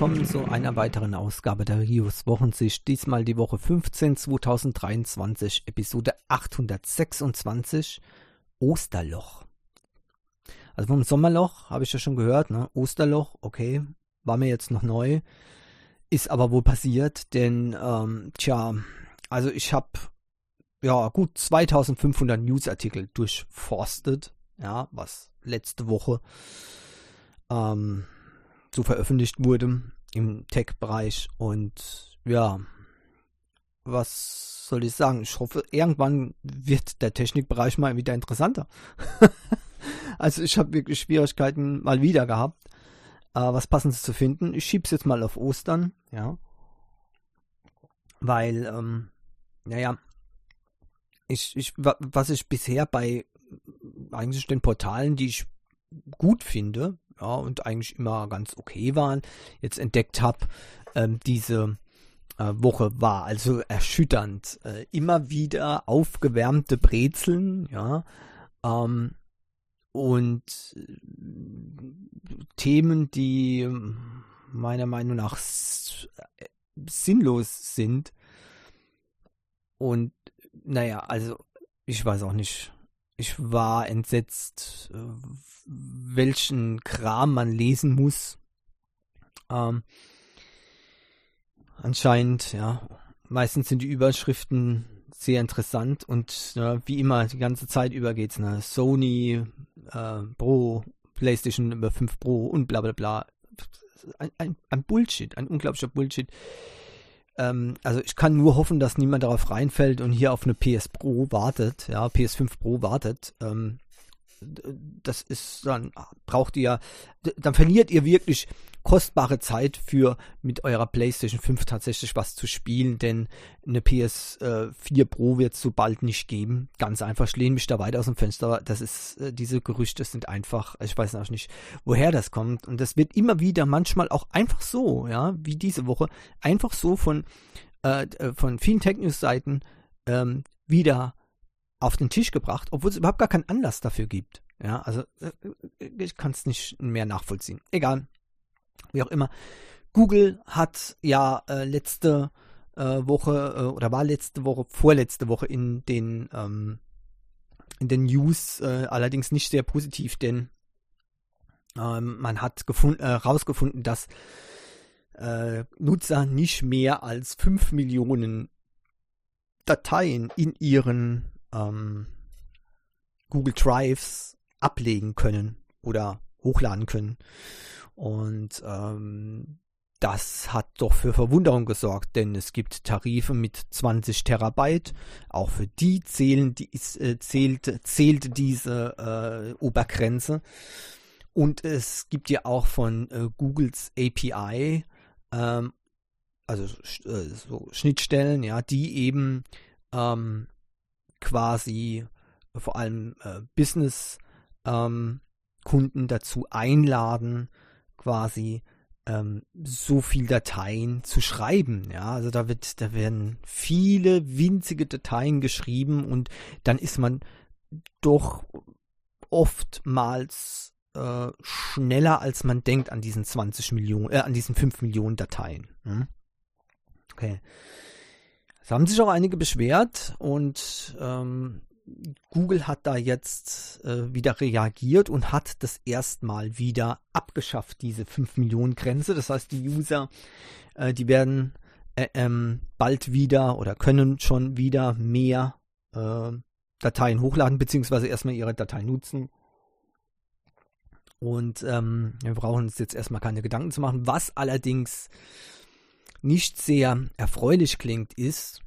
willkommen zu einer weiteren Ausgabe der Rios Wochensicht. Diesmal die Woche 15 2023, Episode 826, Osterloch. Also vom Sommerloch habe ich ja schon gehört, ne? Osterloch, okay, war mir jetzt noch neu, ist aber wohl passiert, denn, ähm, tja, also ich habe ja gut 2500 Newsartikel durchforstet, ja, was letzte Woche ähm, so veröffentlicht wurde im Tech-Bereich und ja, was soll ich sagen? Ich hoffe, irgendwann wird der Technikbereich mal wieder interessanter. also ich habe wirklich Schwierigkeiten mal wieder gehabt, äh, was passendes zu finden. Ich schieb's jetzt mal auf Ostern, ja, weil, ähm, naja, ich, ich, was ich bisher bei eigentlich den Portalen, die ich gut finde, ja, und eigentlich immer ganz okay waren, jetzt entdeckt habe, ähm, diese äh, Woche war also erschütternd. Äh, immer wieder aufgewärmte Brezeln, ja, ähm, und äh, Themen, die meiner Meinung nach äh, sinnlos sind. Und naja, also ich weiß auch nicht. Ich war entsetzt, äh, welchen Kram man lesen muss. Ähm, anscheinend, ja. Meistens sind die Überschriften sehr interessant und ja, wie immer die ganze Zeit über geht's, ne? Sony äh, Pro, PlayStation 5 Pro und bla bla bla. Ein, ein, ein Bullshit, ein unglaublicher Bullshit. Ähm, also ich kann nur hoffen, dass niemand darauf reinfällt und hier auf eine PS Pro wartet, ja, PS5 Pro wartet. Ähm, das ist dann braucht ihr dann verliert ihr wirklich kostbare Zeit für mit eurer PlayStation 5 tatsächlich was zu spielen, denn eine PS4 äh, Pro wird es so bald nicht geben. Ganz einfach, ich lehne mich da weit aus dem Fenster. Das ist, äh, diese Gerüchte sind einfach, ich weiß auch nicht, woher das kommt. Und das wird immer wieder manchmal auch einfach so, ja, wie diese Woche, einfach so von, äh, äh von vielen Tech News Seiten ähm, wieder auf den Tisch gebracht, obwohl es überhaupt gar keinen Anlass dafür gibt. Ja, also ich kann es nicht mehr nachvollziehen. Egal, wie auch immer. Google hat ja äh, letzte äh, Woche äh, oder war letzte Woche, vorletzte Woche in den ähm, in den News äh, allerdings nicht sehr positiv, denn ähm, man hat herausgefunden, dass Nutzer nicht mehr als 5 Millionen Dateien in ihren ähm, Google Drives ablegen können oder hochladen können. Und ähm, das hat doch für Verwunderung gesorgt, denn es gibt Tarife mit 20 Terabyte. Auch für die zählen, die, äh, zählt, zählt diese äh, Obergrenze. Und es gibt ja auch von äh, Googles API, ähm, also äh, so Schnittstellen, ja, die eben ähm, quasi vor allem äh, Business ähm, Kunden dazu einladen, quasi ähm, so viel Dateien zu schreiben. Ja, also da wird, da werden viele winzige Dateien geschrieben und dann ist man doch oftmals äh, schneller, als man denkt an diesen 20 Millionen, äh, an diesen 5 Millionen Dateien. Hm? Okay. Es haben sich auch einige beschwert und ähm, Google hat da jetzt äh, wieder reagiert und hat das erstmal wieder abgeschafft, diese 5 Millionen Grenze. Das heißt, die User, äh, die werden äh, ähm, bald wieder oder können schon wieder mehr äh, Dateien hochladen, beziehungsweise erstmal ihre Dateien nutzen. Und ähm, wir brauchen uns jetzt erstmal keine Gedanken zu machen. Was allerdings nicht sehr erfreulich klingt, ist,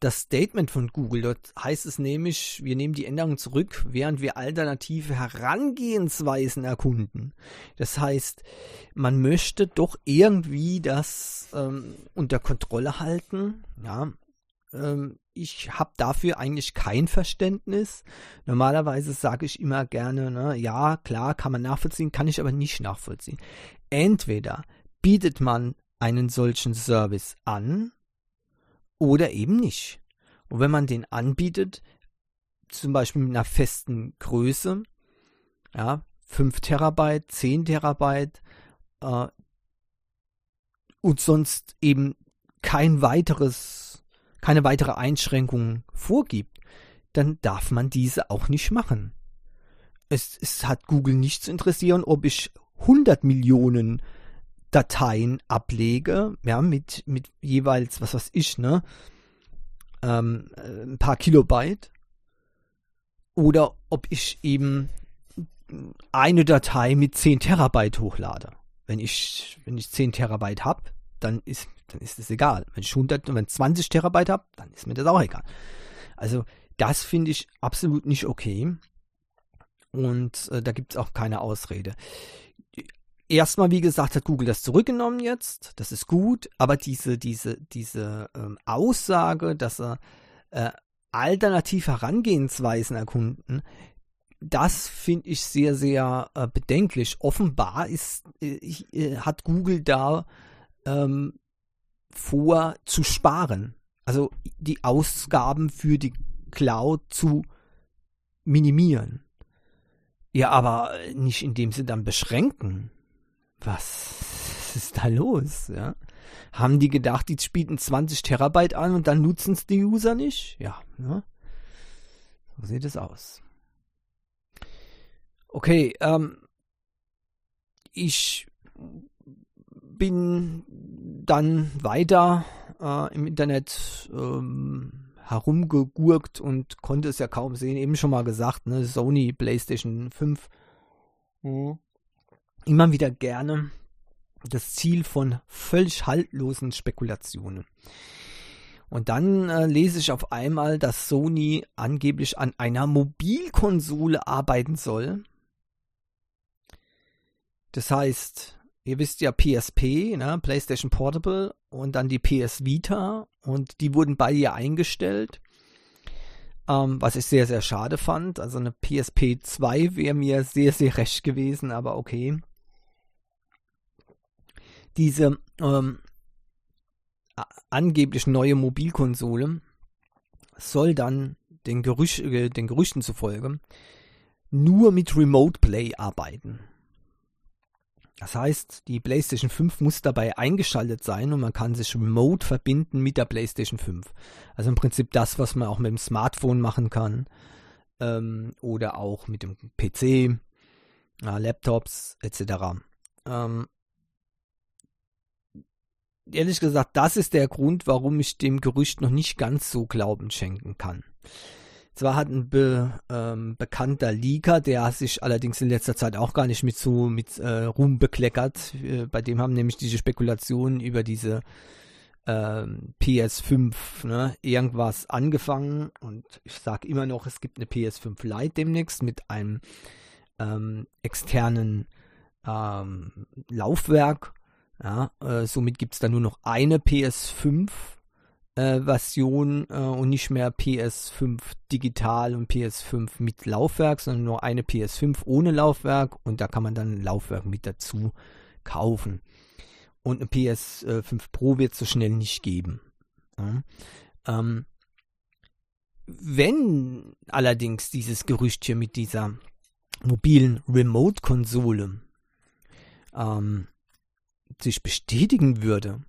das Statement von Google. Dort heißt es nämlich, wir nehmen die Änderung zurück, während wir alternative Herangehensweisen erkunden. Das heißt, man möchte doch irgendwie das ähm, unter Kontrolle halten. Ja, ähm, ich habe dafür eigentlich kein Verständnis. Normalerweise sage ich immer gerne, ne, ja, klar, kann man nachvollziehen, kann ich aber nicht nachvollziehen. Entweder bietet man einen solchen Service an, oder eben nicht. Und wenn man den anbietet, zum Beispiel mit einer festen Größe, ja, 5 Terabyte, 10 Terabyte äh, und sonst eben kein weiteres, keine weitere Einschränkung vorgibt, dann darf man diese auch nicht machen. Es, es hat Google nicht zu interessieren, ob ich 100 Millionen Dateien ablege, ja, mit, mit jeweils, was weiß ich, ne, ähm, ein paar Kilobyte, oder ob ich eben eine Datei mit 10 Terabyte hochlade. Wenn ich, wenn ich 10 Terabyte habe, dann ist, dann ist es egal. Wenn ich 100, wenn 20 Terabyte habe, dann ist mir das auch egal. Also, das finde ich absolut nicht okay. Und äh, da gibt es auch keine Ausrede. Erstmal, wie gesagt, hat Google das zurückgenommen jetzt. Das ist gut. Aber diese, diese, diese ähm, Aussage, dass er äh, alternativ Herangehensweisen erkunden, das finde ich sehr, sehr äh, bedenklich. Offenbar ist, äh, äh, hat Google da ähm, vor zu sparen. Also die Ausgaben für die Cloud zu minimieren. Ja, aber nicht indem sie dann beschränken. Was ist da los? Ja? Haben die gedacht, die spielen 20 Terabyte an und dann nutzen es die User nicht? Ja, ne? so sieht es aus. Okay, ähm, ich bin dann weiter äh, im Internet ähm, herumgegurkt und konnte es ja kaum sehen. Eben schon mal gesagt, ne, Sony PlayStation 5. Mhm. Immer wieder gerne das Ziel von völlig haltlosen Spekulationen. Und dann äh, lese ich auf einmal, dass Sony angeblich an einer Mobilkonsole arbeiten soll. Das heißt, ihr wisst ja PSP, ne, PlayStation Portable und dann die PS Vita und die wurden bei ihr eingestellt. Ähm, was ich sehr, sehr schade fand. Also eine PSP 2 wäre mir sehr, sehr recht gewesen, aber okay diese ähm, angeblich neue Mobilkonsole soll dann den, Gerüch äh, den Gerüchten zufolge nur mit Remote Play arbeiten. Das heißt, die PlayStation 5 muss dabei eingeschaltet sein und man kann sich remote verbinden mit der PlayStation 5. Also im Prinzip das, was man auch mit dem Smartphone machen kann ähm, oder auch mit dem PC, äh, Laptops etc. Ähm, ehrlich gesagt, das ist der Grund, warum ich dem Gerücht noch nicht ganz so Glauben schenken kann. Zwar hat ein be, ähm, bekannter Leaker, der sich allerdings in letzter Zeit auch gar nicht mit so mit äh, Ruhm bekleckert, äh, bei dem haben nämlich diese Spekulationen über diese ähm, PS5 ne, irgendwas angefangen. Und ich sage immer noch, es gibt eine PS5 Lite demnächst mit einem ähm, externen ähm, Laufwerk ja, äh, somit gibt es dann nur noch eine PS5 äh, äh, und nicht mehr PS5 digital und PS5 mit Laufwerk, sondern nur eine PS5 ohne Laufwerk und da kann man dann Laufwerk mit dazu kaufen. Und eine PS5 Pro wird es so schnell nicht geben. Ja. Ähm, wenn allerdings dieses Gerücht hier mit dieser mobilen Remote-Konsole ähm, sich bestätigen würde,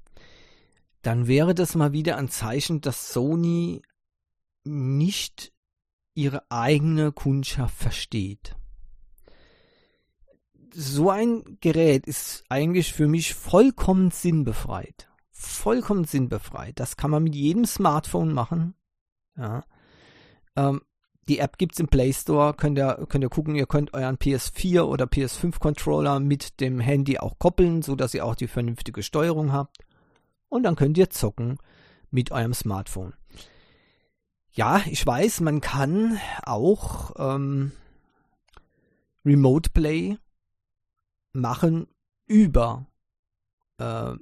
dann wäre das mal wieder ein Zeichen, dass Sony nicht ihre eigene Kundschaft versteht. So ein Gerät ist eigentlich für mich vollkommen sinnbefreit. Vollkommen sinnbefreit. Das kann man mit jedem Smartphone machen. Ja. Ähm, die App gibt es im Play Store, könnt ihr, könnt ihr gucken, ihr könnt euren PS4 oder PS5 Controller mit dem Handy auch koppeln, sodass ihr auch die vernünftige Steuerung habt. Und dann könnt ihr zocken mit eurem Smartphone. Ja, ich weiß, man kann auch ähm, Remote Play machen über äh,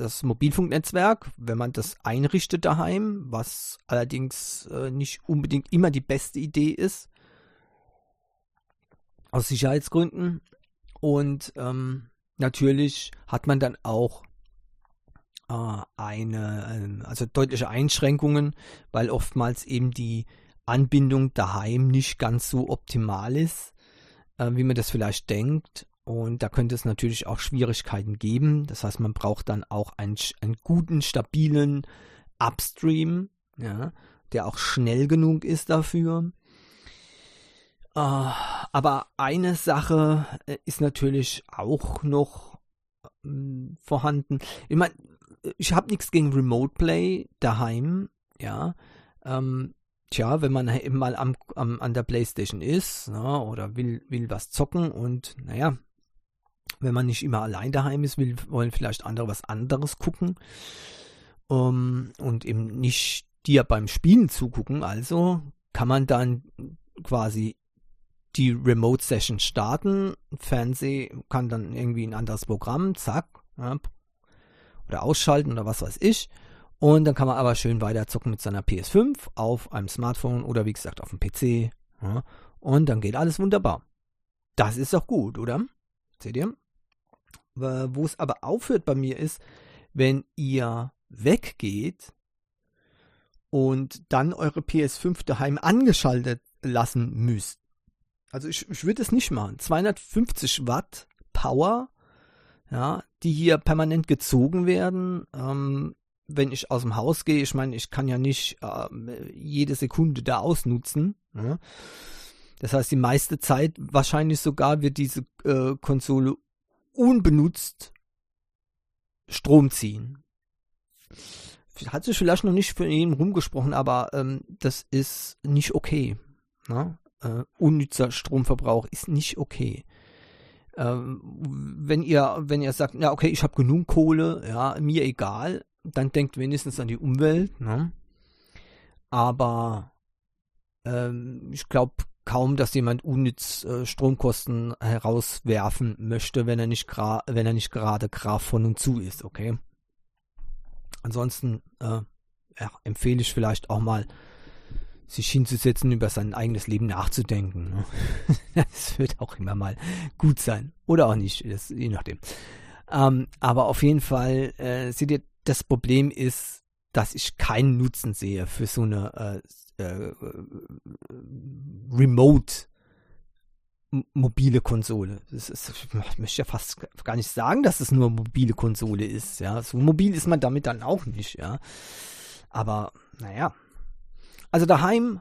das Mobilfunknetzwerk, wenn man das einrichtet daheim, was allerdings äh, nicht unbedingt immer die beste Idee ist, aus Sicherheitsgründen. Und ähm, natürlich hat man dann auch äh, eine, äh, also deutliche Einschränkungen, weil oftmals eben die Anbindung daheim nicht ganz so optimal ist. äh, wie man das vielleicht denkt. Und da könnte es natürlich auch Schwierigkeiten geben. Das heißt, man braucht dann auch einen, einen guten, stabilen Upstream, ja, der auch schnell genug ist dafür. Uh, aber eine Sache äh, ist natürlich auch noch ähm, vorhanden. Ich meine, ich habe nichts gegen Remote Play daheim, ja. Ähm, tja, wenn man eben mal am, am, an der Playstation ist ne, oder will, will was zocken und naja, wenn man nicht immer allein daheim ist, will, wollen vielleicht andere was anderes gucken um, und eben nicht dir beim Spielen zugucken, also kann man dann quasi die Remote Session starten. Fernseh kann dann irgendwie ein anderes Programm, zack, ja, oder ausschalten oder was weiß ich. Und dann kann man aber schön weiter zocken mit seiner PS5 auf einem Smartphone oder wie gesagt auf dem PC. Ja, und dann geht alles wunderbar. Das ist doch gut, oder? Seht ihr? Wo es aber aufhört bei mir ist, wenn ihr weggeht und dann eure PS5 daheim angeschaltet lassen müsst. Also ich, ich würde es nicht machen. 250 Watt Power, ja, die hier permanent gezogen werden. Ähm, wenn ich aus dem Haus gehe, ich meine, ich kann ja nicht äh, jede Sekunde da ausnutzen. Ja. Das heißt, die meiste Zeit wahrscheinlich sogar wird diese äh, Konsole unbenutzt Strom ziehen. Hat sich vielleicht noch nicht für ihn rumgesprochen, aber ähm, das ist nicht okay. Ne? Äh, unnützer Stromverbrauch ist nicht okay. Ähm, wenn ihr, wenn ihr sagt, ja okay, ich habe genug Kohle, ja, mir egal, dann denkt wenigstens an die Umwelt. Ne? Aber ähm, ich glaube kaum, dass jemand unnütz äh, Stromkosten herauswerfen möchte, wenn er nicht wenn er nicht gerade Graf von und zu ist, okay? Ansonsten äh, ja, empfehle ich vielleicht auch mal, sich hinzusetzen, über sein eigenes Leben nachzudenken. Ne? Das wird auch immer mal gut sein. Oder auch nicht, das, je nachdem. Ähm, aber auf jeden Fall, äh, seht ihr, das Problem ist, dass ich keinen Nutzen sehe für so eine äh, äh, Remote mobile Konsole. Das ist, ich möchte ja fast gar nicht sagen, dass es nur mobile Konsole ist. Ja, so mobil ist man damit dann auch nicht. Ja, aber naja. Also daheim,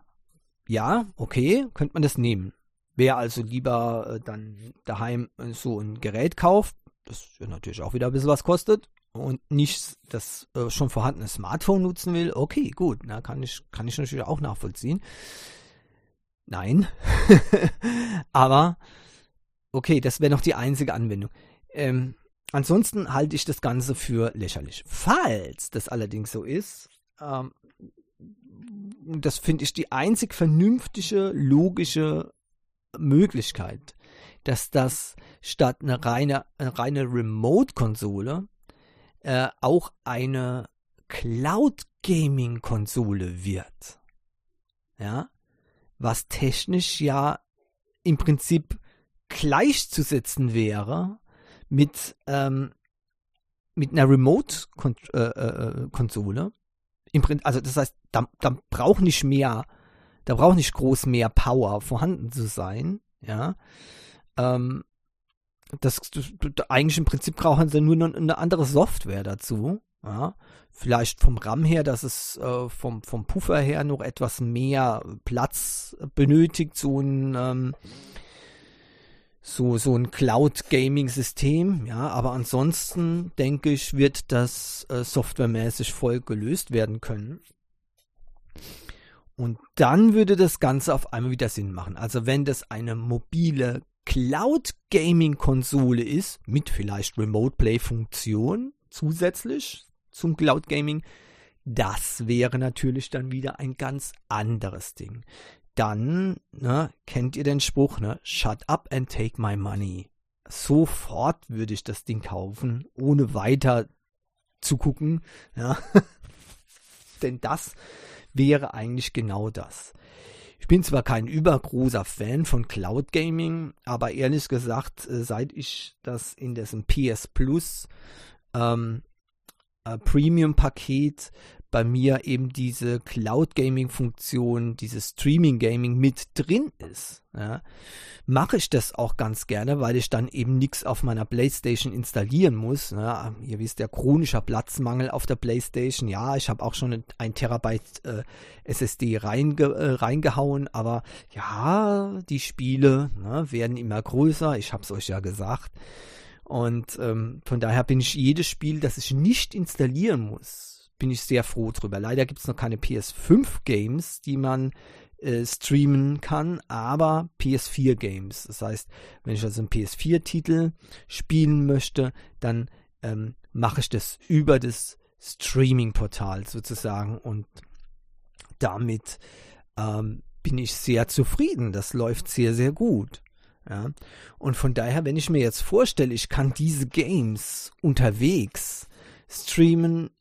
ja, okay, könnte man das nehmen. Wer also lieber äh, dann daheim so ein Gerät kauft, das natürlich auch wieder ein bisschen was kostet, und nicht das äh, schon vorhandene Smartphone nutzen will, okay, gut, na, kann ich, kann ich natürlich auch nachvollziehen. Nein. Aber okay, das wäre noch die einzige Anwendung. Ähm, ansonsten halte ich das Ganze für lächerlich. Falls das allerdings so ist, ähm, das finde ich die einzig vernünftige, logische Möglichkeit, dass das statt eine reine, eine reine Remote-Konsole äh, auch eine Cloud-Gaming-Konsole wird. Ja, was technisch ja im Prinzip gleichzusetzen wäre mit, ähm, mit einer Remote-Konsole. Äh, äh, also das heißt, da, da braucht nicht mehr, da braucht nicht groß mehr Power vorhanden zu sein, ja. Ähm, das, das, eigentlich im Prinzip brauchen sie nur noch eine andere Software dazu. Ja, vielleicht vom RAM her, dass es äh, vom, vom Puffer her noch etwas mehr Platz benötigt, so ein ähm, so, so ein Cloud-Gaming-System, ja, aber ansonsten denke ich, wird das äh, softwaremäßig voll gelöst werden können. Und dann würde das Ganze auf einmal wieder Sinn machen. Also wenn das eine mobile Cloud-Gaming-Konsole ist, mit vielleicht Remote-Play-Funktion zusätzlich, zum Cloud Gaming. Das wäre natürlich dann wieder ein ganz anderes Ding. Dann, ne, kennt ihr den Spruch, ne? Shut up and take my money. Sofort würde ich das Ding kaufen, ohne weiter zu gucken. Ja. Denn das wäre eigentlich genau das. Ich bin zwar kein übergroßer Fan von Cloud Gaming, aber ehrlich gesagt, äh, seit ich das in diesem PS Plus ähm, äh, Premium-Paket bei mir eben diese Cloud Gaming Funktion, dieses Streaming Gaming mit drin ist, ja, mache ich das auch ganz gerne, weil ich dann eben nichts auf meiner Playstation installieren muss. Ja, ihr wisst ja, chronischer Platzmangel auf der Playstation. Ja, ich habe auch schon ein Terabyte äh, SSD reinge äh, reingehauen, aber ja, die Spiele ne, werden immer größer. Ich habe es euch ja gesagt. Und ähm, von daher bin ich jedes Spiel, das ich nicht installieren muss, bin ich sehr froh drüber. Leider gibt es noch keine PS5-Games, die man äh, streamen kann, aber PS4-Games. Das heißt, wenn ich also einen PS4-Titel spielen möchte, dann ähm, mache ich das über das Streaming-Portal sozusagen und damit ähm, bin ich sehr zufrieden. Das läuft sehr, sehr gut. Ja? Und von daher, wenn ich mir jetzt vorstelle, ich kann diese Games unterwegs streamen,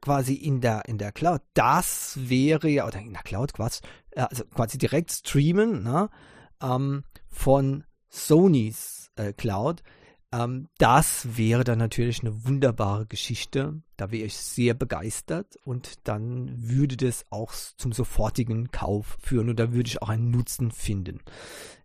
quasi in der, in der Cloud, das wäre ja, oder in der Cloud quasi, äh, also quasi direkt streamen ne, ähm, von Sonys äh, Cloud, ähm, das wäre dann natürlich eine wunderbare Geschichte. Da wäre ich sehr begeistert und dann würde das auch zum sofortigen Kauf führen und da würde ich auch einen Nutzen finden.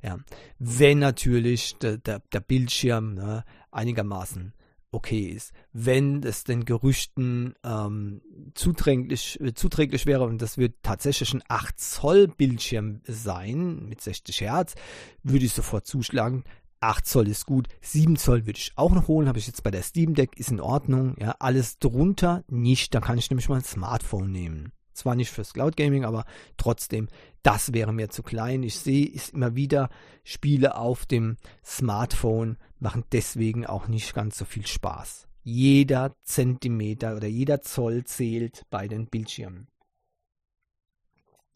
Ja, wenn natürlich der, der, der Bildschirm ne, einigermaßen okay ist. Wenn es den Gerüchten ähm, zuträglich, äh, zuträglich wäre, und das wird tatsächlich ein 8 Zoll Bildschirm sein mit 60 Hertz, würde ich sofort zuschlagen. 8 Zoll ist gut, 7 Zoll würde ich auch noch holen, habe ich jetzt bei der Steam Deck, ist in Ordnung. Ja, alles drunter nicht, da kann ich nämlich mal ein Smartphone nehmen. Zwar nicht fürs Cloud Gaming, aber trotzdem, das wäre mir zu klein. Ich sehe es immer wieder, Spiele auf dem Smartphone machen deswegen auch nicht ganz so viel Spaß. Jeder Zentimeter oder jeder Zoll zählt bei den Bildschirmen.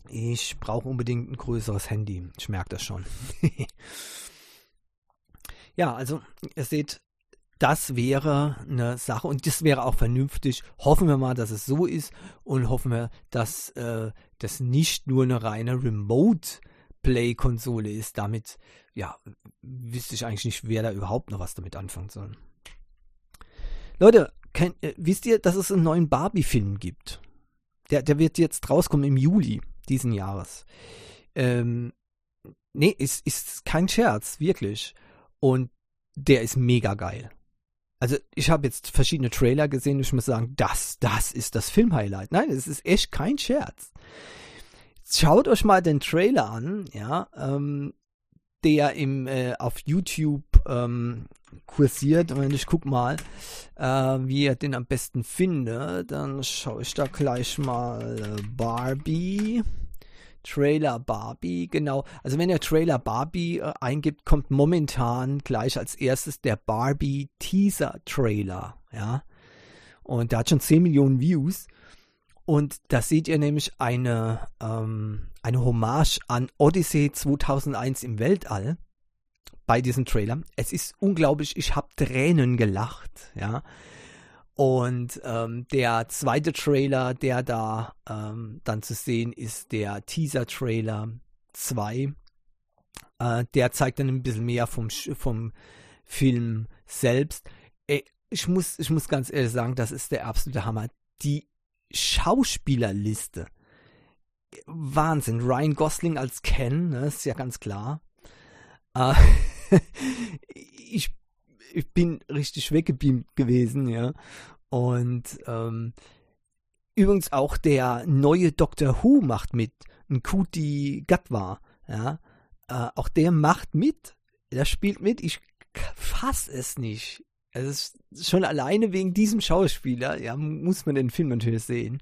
Ich brauche unbedingt ein größeres Handy. Ich merke das schon. Ja, also ihr seht, das wäre eine Sache und das wäre auch vernünftig. Hoffen wir mal, dass es so ist und hoffen wir, dass äh, das nicht nur eine reine Remote-Play-Konsole ist. Damit, ja, wüsste ich eigentlich nicht, wer da überhaupt noch was damit anfangen soll. Leute, kennt, äh, wisst ihr, dass es einen neuen Barbie-Film gibt? Der, der wird jetzt rauskommen im Juli diesen Jahres. Ähm, nee, ist, ist kein Scherz, wirklich. Und der ist mega geil. Also ich habe jetzt verschiedene Trailer gesehen ich muss sagen, das, das ist das Filmhighlight. Nein, es ist echt kein Scherz. Schaut euch mal den Trailer an, ja, ähm, der im äh, auf YouTube ähm, kursiert. Und ich guck mal, äh, wie ihr den am besten findet, dann schaue ich da gleich mal äh, Barbie. Trailer Barbie, genau. Also wenn ihr Trailer Barbie äh, eingibt, kommt momentan gleich als erstes der Barbie Teaser Trailer, ja. Und der hat schon 10 Millionen Views. Und da seht ihr nämlich eine, ähm, eine Hommage an Odyssey 2001 im Weltall bei diesem Trailer. Es ist unglaublich, ich habe Tränen gelacht, ja. Und ähm, der zweite Trailer, der da ähm, dann zu sehen ist, der Teaser-Trailer 2. Äh, der zeigt dann ein bisschen mehr vom, vom Film selbst. Ich muss, ich muss ganz ehrlich sagen, das ist der absolute Hammer. Die Schauspielerliste. Wahnsinn. Ryan Gosling als Ken, ne, ist ja ganz klar. Äh, ich ich bin richtig weggebeamt gewesen, ja. Und ähm, übrigens auch der neue Doctor Who macht mit, Nkuti Gatwa, ja. Äh, auch der macht mit, der spielt mit. Ich fass es nicht. Ist schon alleine wegen diesem Schauspieler, ja, muss man den Film natürlich sehen.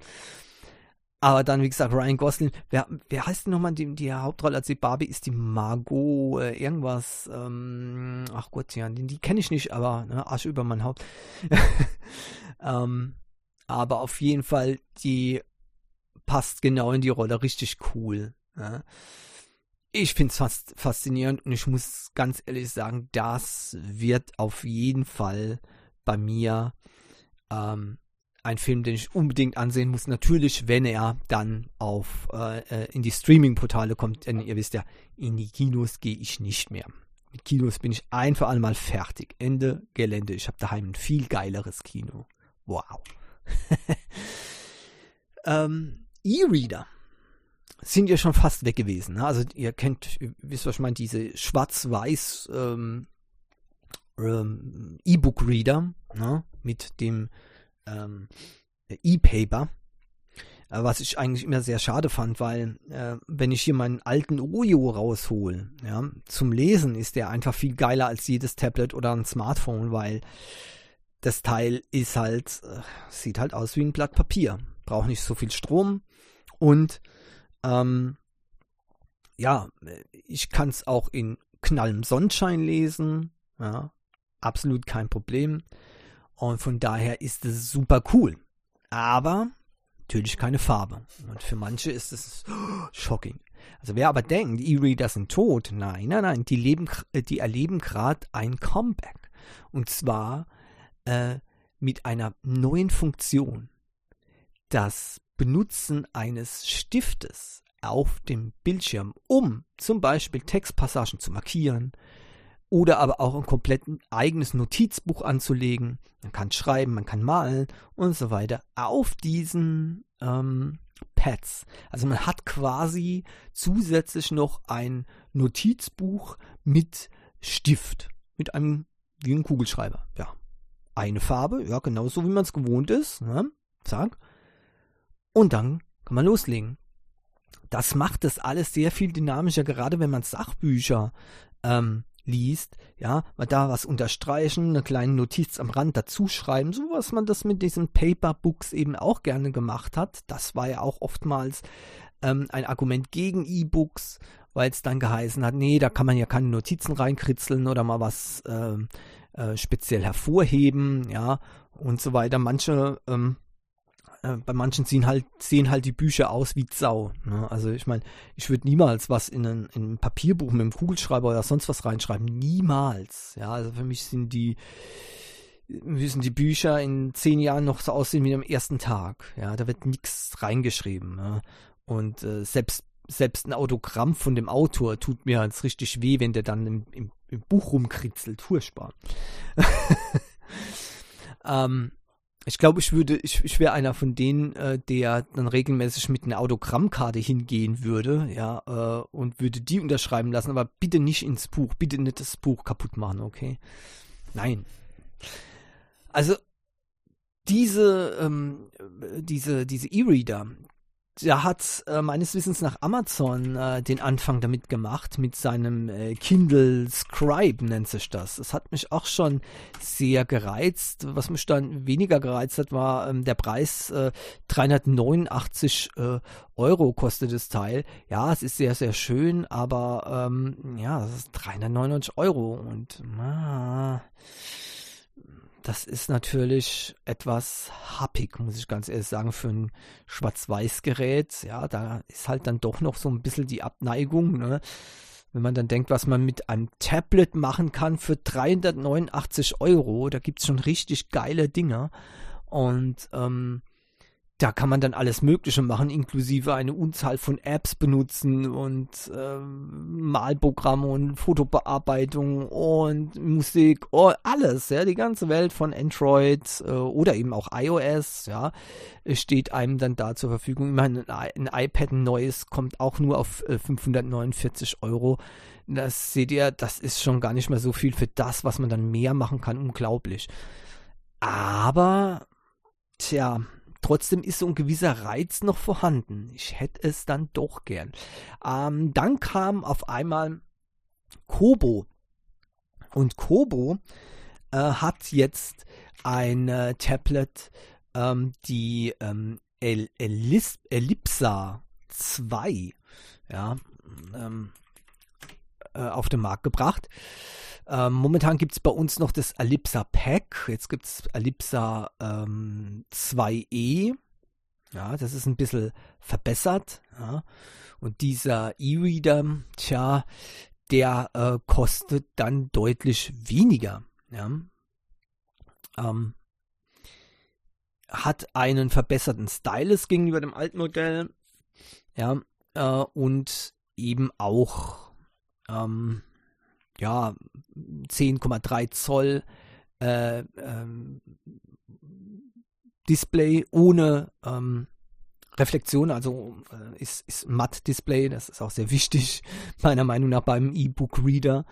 Aber dann, wie gesagt, Ryan Gosling, wer, wer heißt denn nochmal die, die Hauptrolle als die Barbie? Ist die Margot äh, irgendwas? Ähm, ach Gott, ja, die, die kenne ich nicht, aber ne, Arsch über mein Haupt. ähm, aber auf jeden Fall, die passt genau in die Rolle, richtig cool. Ja. Ich finde es fast faszinierend und ich muss ganz ehrlich sagen, das wird auf jeden Fall bei mir ähm, ein Film, den ich unbedingt ansehen muss. Natürlich, wenn er dann auf äh, äh, in die Streaming-Portale kommt. Denn ihr wisst ja, in die Kinos gehe ich nicht mehr. Mit Kinos bin ich ein für alle Mal fertig. Ende Gelände. Ich habe daheim ein viel geileres Kino. Wow. ähm, E-Reader sind ja schon fast weg gewesen. Ne? Also ihr kennt, wisst was ich meine, diese schwarz-weiß ähm, ähm, E-Book-Reader ne? mit dem ähm, E-Paper. Äh, was ich eigentlich immer sehr schade fand, weil äh, wenn ich hier meinen alten Oyo raushole, ja, zum Lesen ist der einfach viel geiler als jedes Tablet oder ein Smartphone, weil das Teil ist halt, äh, sieht halt aus wie ein Blatt Papier. Braucht nicht so viel Strom und ähm, ja, ich kann es auch in knallem Sonnenschein lesen, ja, absolut kein Problem. Und von daher ist es super cool. Aber natürlich keine Farbe. Und für manche ist es shocking. Also wer aber denkt, E-Reader sind tot, nein, nein, nein, die, leben, äh, die erleben gerade ein Comeback. Und zwar äh, mit einer neuen Funktion. Das Benutzen eines Stiftes auf dem Bildschirm, um zum Beispiel Textpassagen zu markieren oder aber auch ein komplett eigenes Notizbuch anzulegen. Man kann schreiben, man kann malen und so weiter auf diesen ähm, Pads. Also man hat quasi zusätzlich noch ein Notizbuch mit Stift, mit einem wie ein Kugelschreiber. Ja, eine Farbe, ja genauso wie man es gewohnt ist. Ne? Zack. Und dann kann man loslegen. Das macht das alles sehr viel dynamischer, gerade wenn man Sachbücher ähm, liest, ja, mal da was unterstreichen, eine kleine Notiz am Rand dazuschreiben, so was man das mit diesen Paperbooks eben auch gerne gemacht hat. Das war ja auch oftmals ähm, ein Argument gegen E-Books, weil es dann geheißen hat, nee, da kann man ja keine Notizen reinkritzeln oder mal was äh, äh, speziell hervorheben, ja, und so weiter. Manche ähm, äh, bei manchen sehen halt, sehen halt die Bücher aus wie Sau. Ne? Also ich meine, ich würde niemals was in ein, in ein Papierbuch mit einem Kugelschreiber oder sonst was reinschreiben. Niemals. Ja, also für mich sind die, müssen die Bücher in zehn Jahren noch so aussehen wie am ersten Tag. Ja, da wird nichts reingeschrieben. Ne? Und äh, selbst selbst ein Autogramm von dem Autor tut mir jetzt richtig weh, wenn der dann im, im, im Buch rumkritzelt. Furchtbar. ähm, ich glaube, ich würde, ich, ich wäre einer von denen, äh, der dann regelmäßig mit einer Autogrammkarte hingehen würde, ja, äh, und würde die unterschreiben lassen, aber bitte nicht ins Buch, bitte nicht das Buch kaputt machen, okay? Nein. Also diese, ähm, diese, diese E-Reader, da hat äh, meines Wissens nach Amazon äh, den Anfang damit gemacht, mit seinem äh, Kindle Scribe nennt sich das. Das hat mich auch schon sehr gereizt. Was mich dann weniger gereizt hat, war ähm, der Preis. 389 äh, äh, Euro kostet das Teil. Ja, es ist sehr, sehr schön, aber ähm, ja, es ist 399 Euro und ah, das ist natürlich etwas happig, muss ich ganz ehrlich sagen, für ein Schwarz-Weiß-Gerät. Ja, da ist halt dann doch noch so ein bisschen die Abneigung. Ne? Wenn man dann denkt, was man mit einem Tablet machen kann für 389 Euro, da gibt es schon richtig geile Dinge. Und ähm, da kann man dann alles Mögliche machen, inklusive eine Unzahl von Apps benutzen und äh, Malprogramme und Fotobearbeitung und Musik, oh, alles, ja, die ganze Welt von Android äh, oder eben auch iOS, ja, steht einem dann da zur Verfügung. Ich meine, ein, iPad ein neues kommt auch nur auf äh, 549 Euro. Das seht ihr, das ist schon gar nicht mehr so viel für das, was man dann mehr machen kann, unglaublich. Aber, tja, Trotzdem ist so ein gewisser Reiz noch vorhanden. Ich hätte es dann doch gern. Ähm, dann kam auf einmal Kobo. Und Kobo äh, hat jetzt ein äh, Tablet, ähm, die ähm, El Elis Ellipsa 2, ja, ähm, äh, auf den Markt gebracht. Ähm, momentan gibt es bei uns noch das Ellipsa Pack. Jetzt gibt es Ellipsa ähm, 2e. Ja, das ist ein bisschen verbessert. Ja. Und dieser E-Reader, tja, der äh, kostet dann deutlich weniger. Ja. Ähm, hat einen verbesserten Stylus gegenüber dem alten Modell. Ja, äh, und eben auch ähm, ja, 10,3 Zoll äh, ähm, Display ohne ähm, Reflexion, also äh, ist, ist Matt-Display, das ist auch sehr wichtig, meiner Meinung nach beim E-Book-Reader.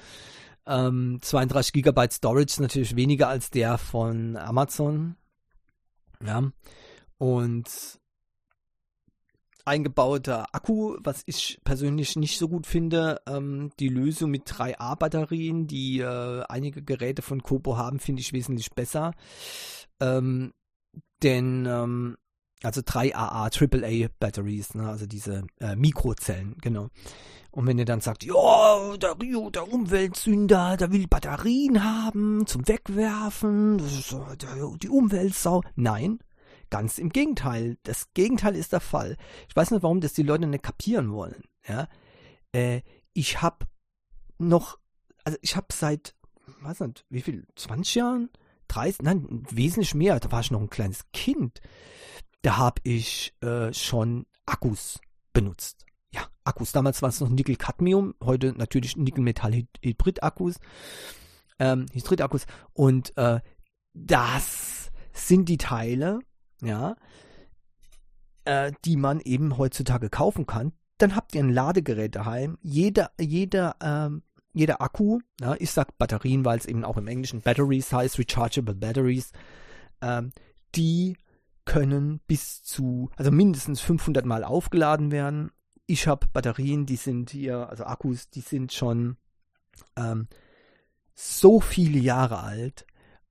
Ähm, 32 GB Storage natürlich weniger als der von Amazon. Ja. Und eingebauter Akku, was ich persönlich nicht so gut finde. Ähm, die Lösung mit 3A-Batterien, die äh, einige Geräte von Kobo haben, finde ich wesentlich besser. Ähm, denn ähm, also 3AA, AAA Batteries, ne, also diese äh, Mikrozellen, genau. Und wenn ihr dann sagt, ja, der Rio, der Umweltsünder, der will Batterien haben zum Wegwerfen, das ist äh, die Umweltsau. Nein, ganz im Gegenteil. Das Gegenteil ist der Fall. Ich weiß nicht, warum das die Leute nicht kapieren wollen. Ja, äh, ich habe noch, also ich habe seit, weiß nicht, wie viel, 20 Jahren, 30, nein, wesentlich mehr. Da war ich noch ein kleines Kind. Da habe ich äh, schon Akkus benutzt ja, Akkus. Damals war es noch Nickel-Cadmium, heute natürlich Nickel-Metall-Hybrid-Akkus, ähm, Hybrid-Akkus. Und äh, das sind die Teile, ja, äh, die man eben heutzutage kaufen kann. Dann habt ihr ein Ladegerät daheim. Jeder, jeder, ähm, jeder Akku, ja, ich sag Batterien, weil es eben auch im Englischen Batteries heißt, Rechargeable Batteries, ähm, die können bis zu, also mindestens 500 Mal aufgeladen werden ich habe Batterien, die sind hier, also Akkus, die sind schon ähm, so viele Jahre alt.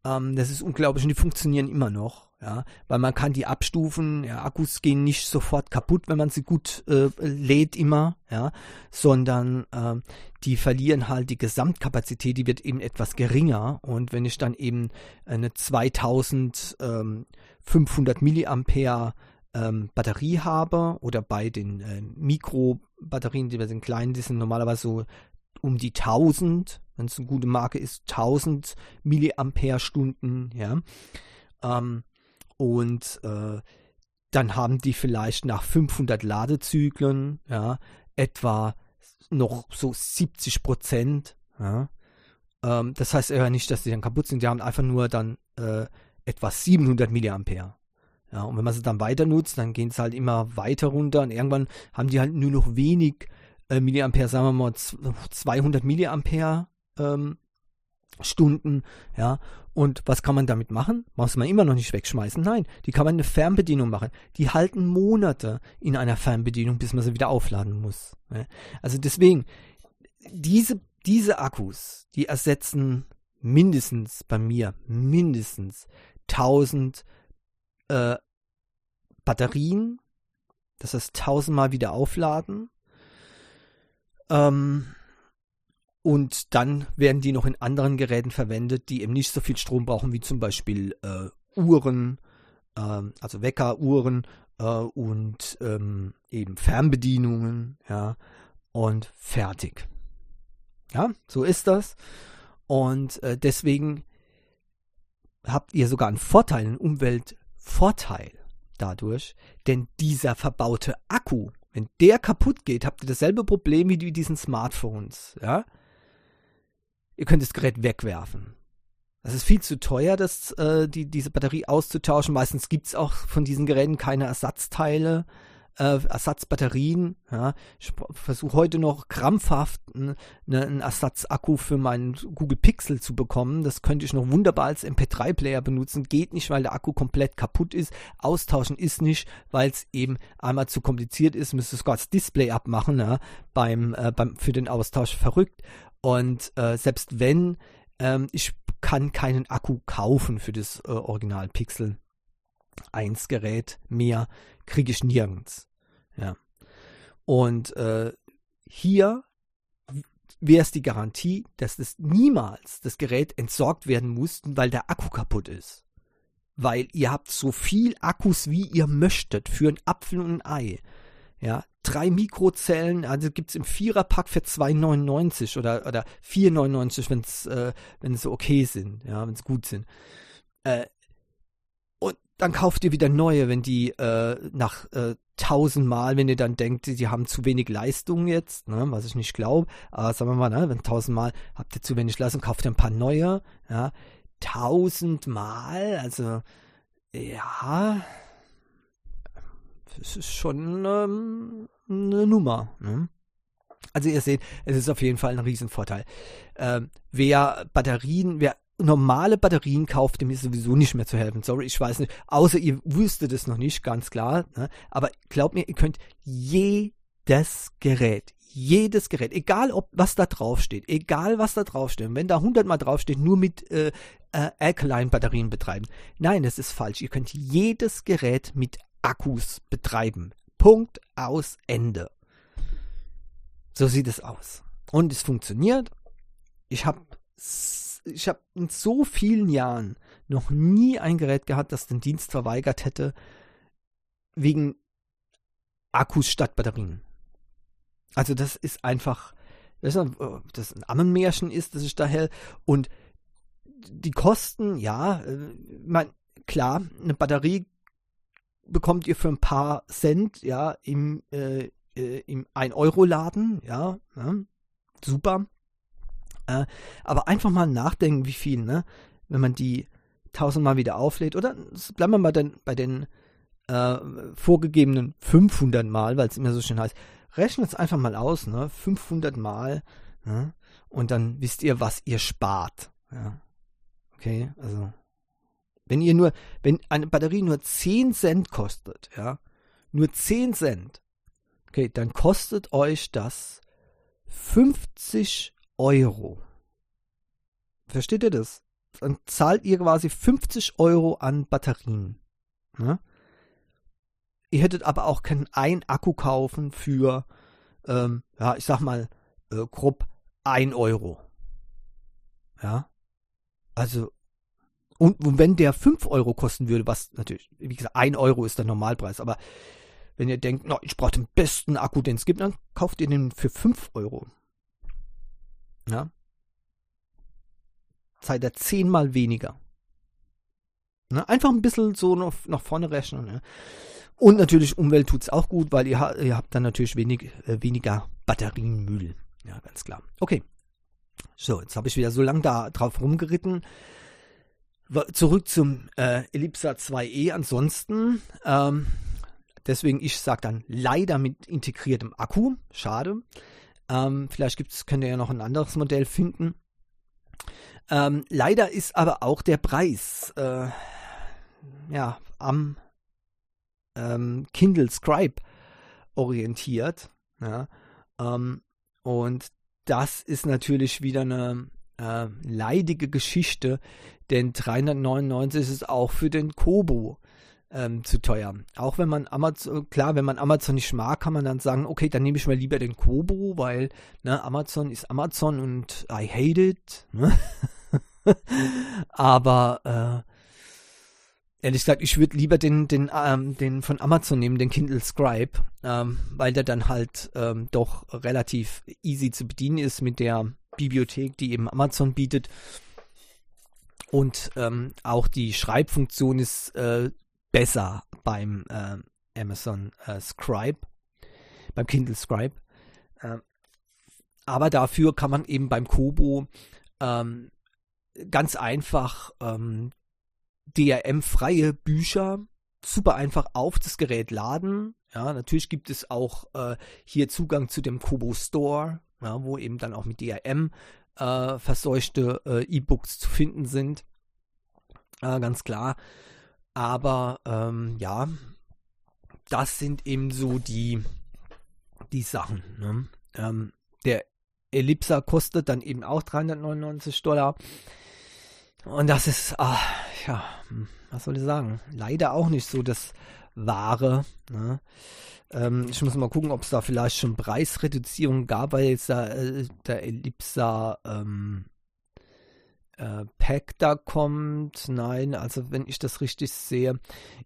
Ähm, das ist unglaublich und die funktionieren immer noch. Ja, weil man kann die abstufen, ja, Akkus gehen nicht sofort kaputt, wenn man sie gut äh, lädt immer, ja, sondern äh, die verlieren halt die Gesamtkapazität, die wird eben etwas geringer. Und wenn ich dann eben eine 2500 Milliampere ähm, Batterie habe oder bei den äh, Mikrobatterien, die sind klein, die sind normalerweise so um die 1000, wenn es eine gute Marke ist, 1000 Milliampere-Stunden, ja. Ähm, und äh, dann haben die vielleicht nach 500 Ladezyklen, ja, etwa noch so 70 Prozent, ja. Ähm, das heißt ja nicht, dass die dann kaputt sind, die haben einfach nur dann äh, etwa 700 Milliampere. Ja, und wenn man sie dann weiter nutzt, dann gehen es halt immer weiter runter und irgendwann haben die halt nur noch wenig äh, Milliampere, sagen wir mal 200 Milliampere ähm, Stunden, ja. Und was kann man damit machen? Muss man immer noch nicht wegschmeißen? Nein, die kann man eine Fernbedienung machen. Die halten Monate in einer Fernbedienung, bis man sie wieder aufladen muss. Ja? Also deswegen, diese, diese Akkus, die ersetzen mindestens bei mir mindestens 1000 äh, Batterien, das heißt tausendmal wieder aufladen. Ähm, und dann werden die noch in anderen Geräten verwendet, die eben nicht so viel Strom brauchen, wie zum Beispiel äh, Uhren, äh, also Wecker, Uhren äh, und ähm, eben Fernbedienungen, ja, und fertig. Ja, so ist das. Und äh, deswegen habt ihr sogar einen Vorteil, einen Umweltvorteil dadurch, denn dieser verbaute Akku, wenn der kaputt geht, habt ihr dasselbe Problem wie diesen Smartphones, ja? Ihr könnt das Gerät wegwerfen. Das ist viel zu teuer, das, äh, die, diese Batterie auszutauschen. Meistens gibt es auch von diesen Geräten keine Ersatzteile äh, Ersatzbatterien. Ja. Ich versuche heute noch krampfhaft ne, einen Ersatzakku für meinen Google Pixel zu bekommen. Das könnte ich noch wunderbar als MP3-Player benutzen. Geht nicht, weil der Akku komplett kaputt ist. Austauschen ist nicht, weil es eben einmal zu kompliziert ist. Müsste sogar das Display abmachen ja, beim, äh, beim, für den Austausch verrückt. Und äh, selbst wenn, ähm, ich kann keinen Akku kaufen für das äh, Original Pixel 1 Gerät mehr kriege ich nirgends. Ja. Und äh, hier wäre es die Garantie, dass das niemals das Gerät entsorgt werden muss, weil der Akku kaputt ist. Weil ihr habt so viel Akkus, wie ihr möchtet, für einen Apfel und ein Ei. Ja, drei Mikrozellen, also gibt es im Viererpack für 2,99 oder, oder 4,99, wenn es äh, sie okay sind, ja, wenn es gut sind. Äh, dann kauft ihr wieder neue, wenn die äh, nach äh, tausendmal, wenn ihr dann denkt, die haben zu wenig Leistung jetzt, ne, was ich nicht glaube, aber sagen wir mal, ne, wenn tausendmal habt ihr zu wenig Leistung, kauft ihr ein paar neue, ja, tausendmal, also ja, das ist schon ähm, eine Nummer. Ne? Also ihr seht, es ist auf jeden Fall ein Riesenvorteil. Ähm, wer Batterien, wer normale Batterien kauft, dem ist sowieso nicht mehr zu helfen. Sorry, ich weiß nicht. Außer ihr wüsstet es noch nicht, ganz klar. Ne? Aber glaubt mir, ihr könnt jedes Gerät, jedes Gerät, egal ob was da drauf steht, egal was da drauf steht, wenn da 100 mal drauf steht, nur mit äh, äh, Alkaline-Batterien betreiben. Nein, das ist falsch. Ihr könnt jedes Gerät mit Akkus betreiben. Punkt aus Ende. So sieht es aus. Und es funktioniert. Ich habe ich habe in so vielen Jahren noch nie ein Gerät gehabt, das den Dienst verweigert hätte wegen Akkus statt Batterien. Also das ist einfach, das ist ein, ein Ammenmärchen ist, das ist daher und die Kosten, ja, äh, man, klar, eine Batterie bekommt ihr für ein paar Cent, ja, im, äh, äh im 1-Euro-Laden, ja, ja, super. Äh, aber einfach mal nachdenken, wie viel, ne? Wenn man die tausendmal wieder auflädt. Oder bleiben wir mal dann bei den äh, vorgegebenen 500 Mal, weil es immer so schön heißt. Rechnet es einfach mal aus, ne? 500 Mal. Ne? Und dann wisst ihr, was ihr spart. Ja. Okay, also. Wenn ihr nur, wenn eine Batterie nur 10 Cent kostet, ja, nur 10 Cent, okay, dann kostet euch das 50 Euro. Versteht ihr das? Dann zahlt ihr quasi 50 Euro an Batterien. Ne? Ihr hättet aber auch keinen ein Akku kaufen für, ähm, ja, ich sag mal, äh, grob 1 Euro. Ja. Also, und, wenn der 5 Euro kosten würde, was natürlich, wie gesagt, 1 Euro ist der Normalpreis, aber wenn ihr denkt, no, ich brauche den besten Akku, den es gibt, dann kauft ihr den für 5 Euro. Ja. Zahlt er zehnmal weniger. Ne? Einfach ein bisschen so noch, nach vorne rechnen. Ne? Und natürlich Umwelt tut es auch gut, weil ihr, ihr, habt dann natürlich wenig, äh, weniger Batterienmüll. Ja, ganz klar. Okay. So, jetzt habe ich wieder so lange da drauf rumgeritten. Zurück zum äh, Ellipsa 2e. Ansonsten, ähm, deswegen, ich sage dann leider mit integriertem Akku. Schade. Ähm, vielleicht gibt's, könnt ihr ja noch ein anderes Modell finden. Ähm, leider ist aber auch der Preis äh, ja, am ähm, Kindle Scribe orientiert. Ja, ähm, und das ist natürlich wieder eine äh, leidige Geschichte, denn 399 ist auch für den Kobo ähm, zu teuer. Auch wenn man Amazon, klar, wenn man Amazon nicht mag, kann man dann sagen, okay, dann nehme ich mal lieber den Kobo, weil ne, Amazon ist Amazon und I hate it. Ne? Aber äh, ehrlich gesagt, ich würde lieber den, den, ähm, den von Amazon nehmen, den Kindle Scribe, ähm, weil der dann halt ähm, doch relativ easy zu bedienen ist mit der Bibliothek, die eben Amazon bietet. Und ähm, auch die Schreibfunktion ist äh, besser beim äh, Amazon äh, Scribe, beim Kindle Scribe. Äh, aber dafür kann man eben beim Kobo ähm, ganz einfach ähm, DRM-freie Bücher super einfach auf das Gerät laden. Ja, natürlich gibt es auch äh, hier Zugang zu dem Kobo Store, ja, wo eben dann auch mit DRM äh, verseuchte äh, E-Books zu finden sind. Äh, ganz klar. Aber ähm, ja, das sind eben so die, die Sachen. Ne? Ähm, der Ellipsa kostet dann eben auch 399 Dollar. Und das ist, ah, ja, hm, was soll ich sagen? Leider auch nicht so das Wahre. Ne? Ähm, ich muss mal gucken, ob es da vielleicht schon Preisreduzierungen gab, weil jetzt da, äh, der Ellipsa ähm, äh, Pack da kommt. Nein, also wenn ich das richtig sehe,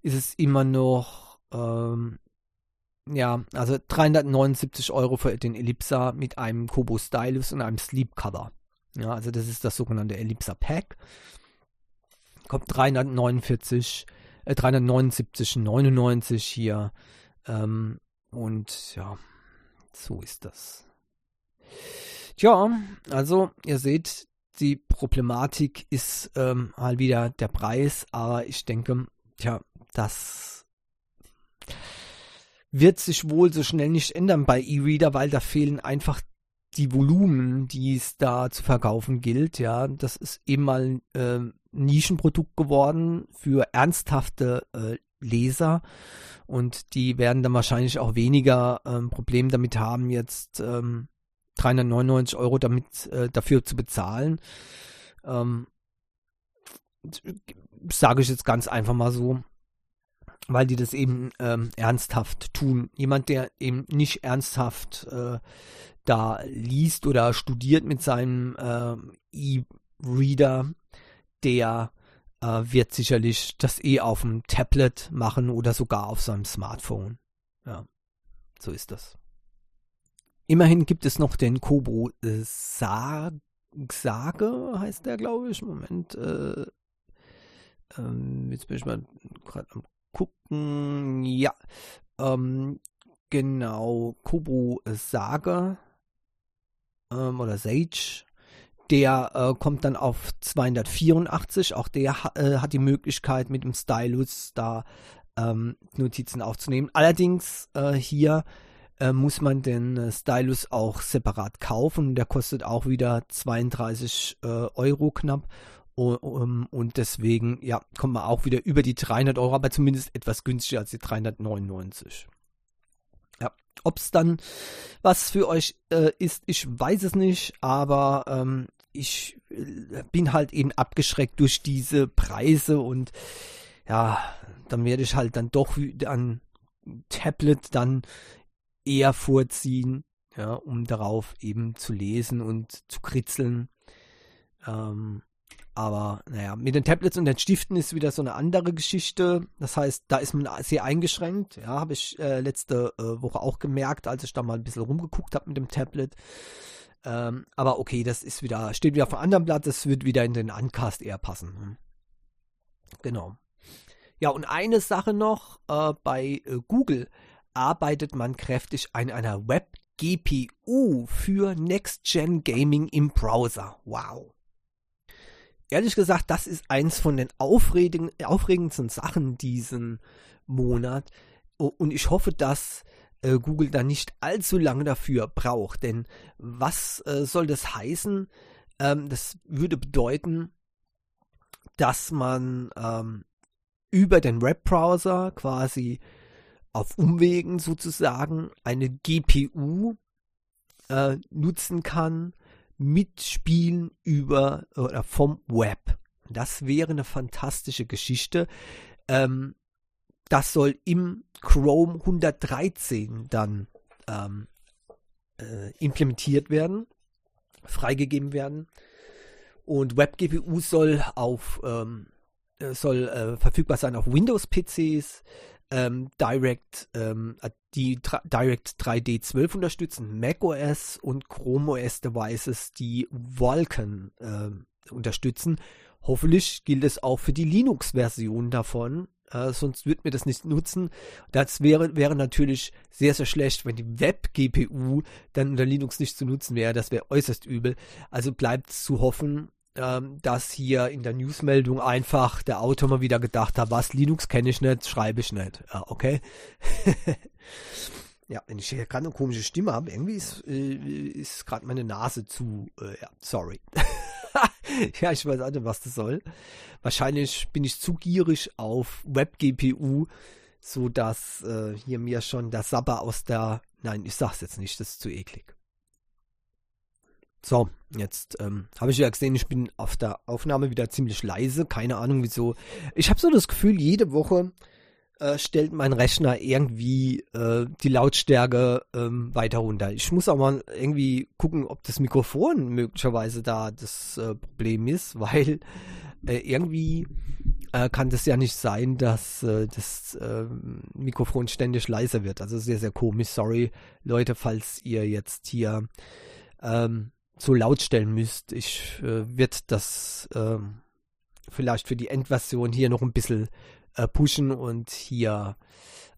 ist es immer noch, ähm, ja, also 379 Euro für den Ellipsa mit einem Kobo Stylus und einem Sleep Cover. Ja, also das ist das sogenannte Ellipsa Pack. Kommt 349, äh, 379,99 hier. Ähm, und ja, so ist das. Tja, also ihr seht, die Problematik ist ähm, mal wieder der Preis, aber ich denke, tja, das wird sich wohl so schnell nicht ändern bei E-Reader, weil da fehlen einfach die Volumen, die es da zu verkaufen gilt. Ja, das ist eben mal äh, Nischenprodukt geworden für ernsthafte äh, Leser und die werden dann wahrscheinlich auch weniger ähm, Problem damit haben, jetzt ähm, 399 Euro damit äh, dafür zu bezahlen. Ähm, Sage ich jetzt ganz einfach mal so, weil die das eben ähm, ernsthaft tun. Jemand, der eben nicht ernsthaft äh, da liest oder studiert mit seinem äh, E-Reader, der äh, wird sicherlich das eh auf dem Tablet machen oder sogar auf seinem Smartphone. Ja, so ist das. Immerhin gibt es noch den Kobo äh, Sage, heißt der, glaube ich. Moment. Äh, ähm, jetzt bin ich mal gerade am gucken. Ja. Ähm, genau. Kobo Sage ähm, oder Sage der äh, kommt dann auf 284. Auch der äh, hat die Möglichkeit, mit dem Stylus da ähm, Notizen aufzunehmen. Allerdings äh, hier äh, muss man den äh, Stylus auch separat kaufen. Der kostet auch wieder 32 äh, Euro knapp. Um, und deswegen, ja, kommt man auch wieder über die 300 Euro, aber zumindest etwas günstiger als die 399. Ja, ob es dann was für euch äh, ist, ich weiß es nicht, aber ähm, ich äh, bin halt eben abgeschreckt durch diese Preise und ja, dann werde ich halt dann doch an Tablet dann eher vorziehen, ja, um darauf eben zu lesen und zu kritzeln. Ähm, aber naja, mit den Tablets und den Stiften ist wieder so eine andere Geschichte. Das heißt, da ist man sehr eingeschränkt. Ja, habe ich äh, letzte äh, Woche auch gemerkt, als ich da mal ein bisschen rumgeguckt habe mit dem Tablet. Ähm, aber okay, das ist wieder, steht wieder auf einem anderen Blatt, das wird wieder in den Uncast eher passen. Hm. Genau. Ja, und eine Sache noch, äh, bei äh, Google arbeitet man kräftig an einer Web-GPU für Next-Gen Gaming im Browser. Wow. Ehrlich gesagt, das ist eins von den aufregendsten Sachen diesen Monat. Und ich hoffe, dass äh, Google da nicht allzu lange dafür braucht. Denn was äh, soll das heißen? Ähm, das würde bedeuten, dass man ähm, über den Webbrowser quasi auf Umwegen sozusagen eine GPU äh, nutzen kann mit Spielen über oder vom Web. Das wäre eine fantastische Geschichte. Ähm, das soll im Chrome 113 dann ähm, äh, implementiert werden, freigegeben werden. Und WebGPU soll auf ähm, äh, soll äh, verfügbar sein auf Windows-PCs, ähm, Direct, ähm, die Direct 3D 12 unterstützen, macOS und Chrome OS Devices, die Vulkan äh, unterstützen. Hoffentlich gilt es auch für die Linux-Version davon, äh, sonst wird mir das nicht nutzen. Das wäre, wäre natürlich sehr, sehr schlecht, wenn die Web-GPU dann unter Linux nicht zu nutzen wäre. Das wäre äußerst übel. Also bleibt zu hoffen, ähm, dass hier in der Newsmeldung einfach der Autor mal wieder gedacht hat, was Linux kenne ich nicht, schreibe ich nicht. Ja, okay. ja, wenn ich hier gerade eine komische Stimme habe, irgendwie ist, äh, ist gerade meine Nase zu, äh, ja, sorry. ja, ich weiß nicht, was das soll. Wahrscheinlich bin ich zu gierig auf WebGPU, so dass äh, hier mir schon der Sabber aus der. Nein, ich sag's jetzt nicht, das ist zu eklig. So, jetzt ähm, habe ich ja gesehen, ich bin auf der Aufnahme wieder ziemlich leise. Keine Ahnung wieso. Ich habe so das Gefühl, jede Woche äh, stellt mein Rechner irgendwie äh, die Lautstärke ähm, weiter runter. Ich muss auch mal irgendwie gucken, ob das Mikrofon möglicherweise da das äh, Problem ist, weil äh, irgendwie äh, kann das ja nicht sein, dass das Mikrofon ständig leiser wird. Also sehr, sehr komisch. Sorry, Leute, falls ihr jetzt hier ähm, so laut stellen müsst. Ich äh, wird das ähm, vielleicht für die Endversion hier noch ein bisschen äh, pushen und hier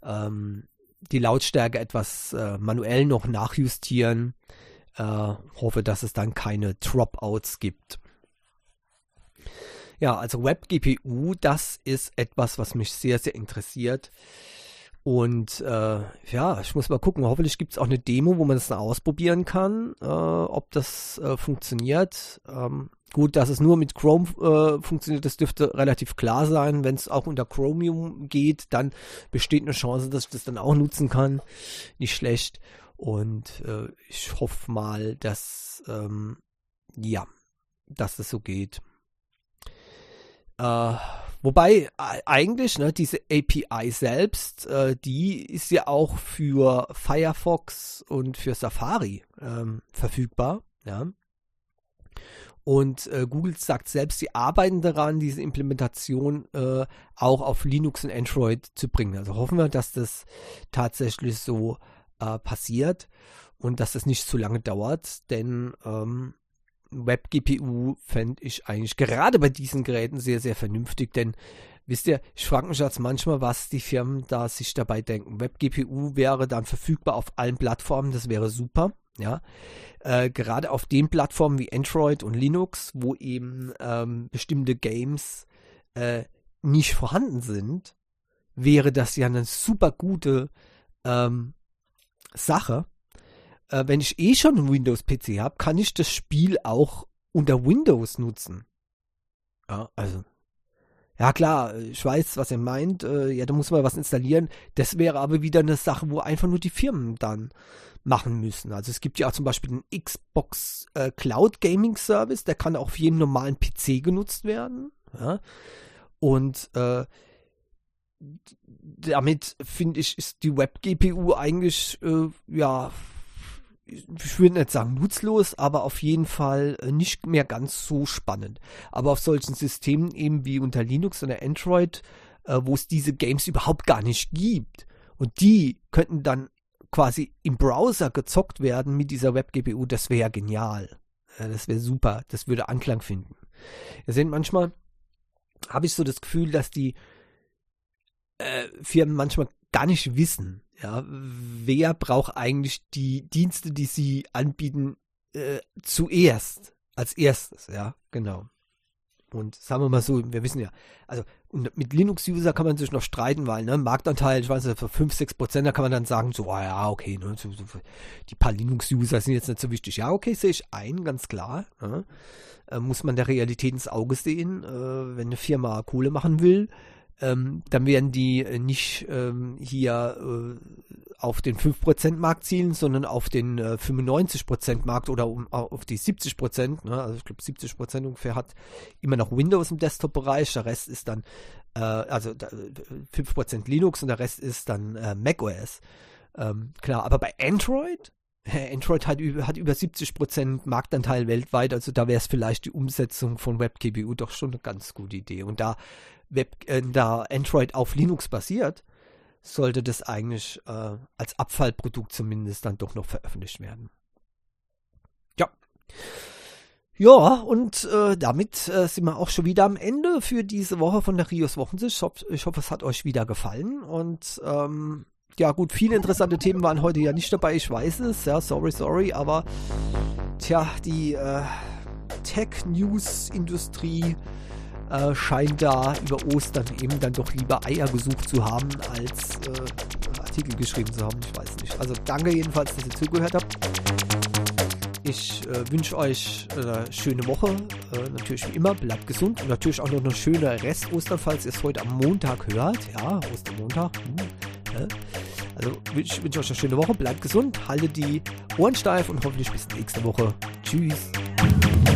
ähm, die Lautstärke etwas äh, manuell noch nachjustieren. Äh, hoffe, dass es dann keine Dropouts gibt. Ja, also WebGPU, das ist etwas, was mich sehr, sehr interessiert. Und äh, ja, ich muss mal gucken. Hoffentlich gibt es auch eine Demo, wo man das ausprobieren kann, äh, ob das äh, funktioniert. Ähm, gut, dass es nur mit Chrome äh, funktioniert, das dürfte relativ klar sein. Wenn es auch unter Chromium geht, dann besteht eine Chance, dass ich das dann auch nutzen kann. Nicht schlecht. Und äh, ich hoffe mal, dass ähm, ja, dass das so geht. Äh, wobei eigentlich, ne, diese API selbst, äh, die ist ja auch für Firefox und für Safari ähm, verfügbar. Ja. Und äh, Google sagt selbst, sie arbeiten daran, diese Implementation äh, auch auf Linux und Android zu bringen. Also hoffen wir, dass das tatsächlich so äh, passiert und dass das nicht zu lange dauert, denn ähm, Web-GPU fände ich eigentlich gerade bei diesen Geräten sehr, sehr vernünftig, denn wisst ihr, ich frage mich jetzt manchmal, was die Firmen da sich dabei denken. Web-GPU wäre dann verfügbar auf allen Plattformen, das wäre super, ja. Äh, gerade auf den Plattformen wie Android und Linux, wo eben ähm, bestimmte Games äh, nicht vorhanden sind, wäre das ja eine super gute ähm, Sache, äh, wenn ich eh schon einen Windows-PC habe, kann ich das Spiel auch unter Windows nutzen. Ja, also. Ja klar, ich weiß, was er meint. Äh, ja, da muss man was installieren. Das wäre aber wieder eine Sache, wo einfach nur die Firmen dann machen müssen. Also es gibt ja auch zum Beispiel den Xbox äh, Cloud Gaming Service, der kann auch auf jedem normalen PC genutzt werden. Ja? Und äh, damit finde ich, ist die Web-GPU eigentlich äh, ja ich würde nicht sagen nutzlos, aber auf jeden Fall äh, nicht mehr ganz so spannend. Aber auf solchen Systemen eben wie unter Linux oder Android, äh, wo es diese Games überhaupt gar nicht gibt und die könnten dann quasi im Browser gezockt werden mit dieser Web-GPU, das wäre genial. das wäre super, das würde Anklang finden. Ihr seht, manchmal habe ich so das Gefühl, dass die äh, Firmen manchmal gar nicht wissen, ja, wer braucht eigentlich die Dienste, die sie anbieten, äh, zuerst, als erstes, ja, genau. Und sagen wir mal so, wir wissen ja, also mit Linux-User kann man sich noch streiten, weil ne, Marktanteil, ich weiß nicht, für 5, 6 Prozent, da kann man dann sagen, so, ah ja, okay, ne, so, so, die paar Linux-User sind jetzt nicht so wichtig. Ja, okay, sehe ich ein, ganz klar. Ne, äh, muss man der Realität ins Auge sehen, äh, wenn eine Firma Kohle machen will, ähm, dann werden die äh, nicht ähm, hier äh, auf den 5% Markt zielen, sondern auf den äh, 95% Markt oder um, auf die 70%. Ne? Also ich glaube 70% ungefähr hat immer noch Windows im Desktop-Bereich, der Rest ist dann, äh, also 5% Linux und der Rest ist dann äh, macOS. Ähm, klar, aber bei Android Android hat hat über 70% Marktanteil weltweit, also da wäre es vielleicht die Umsetzung von WebGPU doch schon eine ganz gute Idee. Und da, Web, äh, da Android auf Linux basiert, sollte das eigentlich äh, als Abfallprodukt zumindest dann doch noch veröffentlicht werden. Ja. Ja, und äh, damit äh, sind wir auch schon wieder am Ende für diese Woche von der Rios Wochensicht. Ich hoffe, ich hoffe, es hat euch wieder gefallen. Und ähm, ja gut, viele interessante Themen waren heute ja nicht dabei, ich weiß es, ja, sorry, sorry, aber tja, die äh, Tech-News-Industrie äh, scheint da über Ostern eben dann doch lieber Eier gesucht zu haben, als äh, Artikel geschrieben zu haben, ich weiß nicht. Also danke jedenfalls, dass ihr zugehört habt. Ich äh, wünsche euch eine schöne Woche. Äh, natürlich wie immer, bleibt gesund und natürlich auch noch eine schöne Rest-Ostern, falls ihr es heute am Montag hört. Ja, Ostermontag. Hm, also wünsche wünsch euch eine schöne Woche, bleibt gesund, haltet die Ohren steif und hoffentlich bis nächste Woche. Tschüss.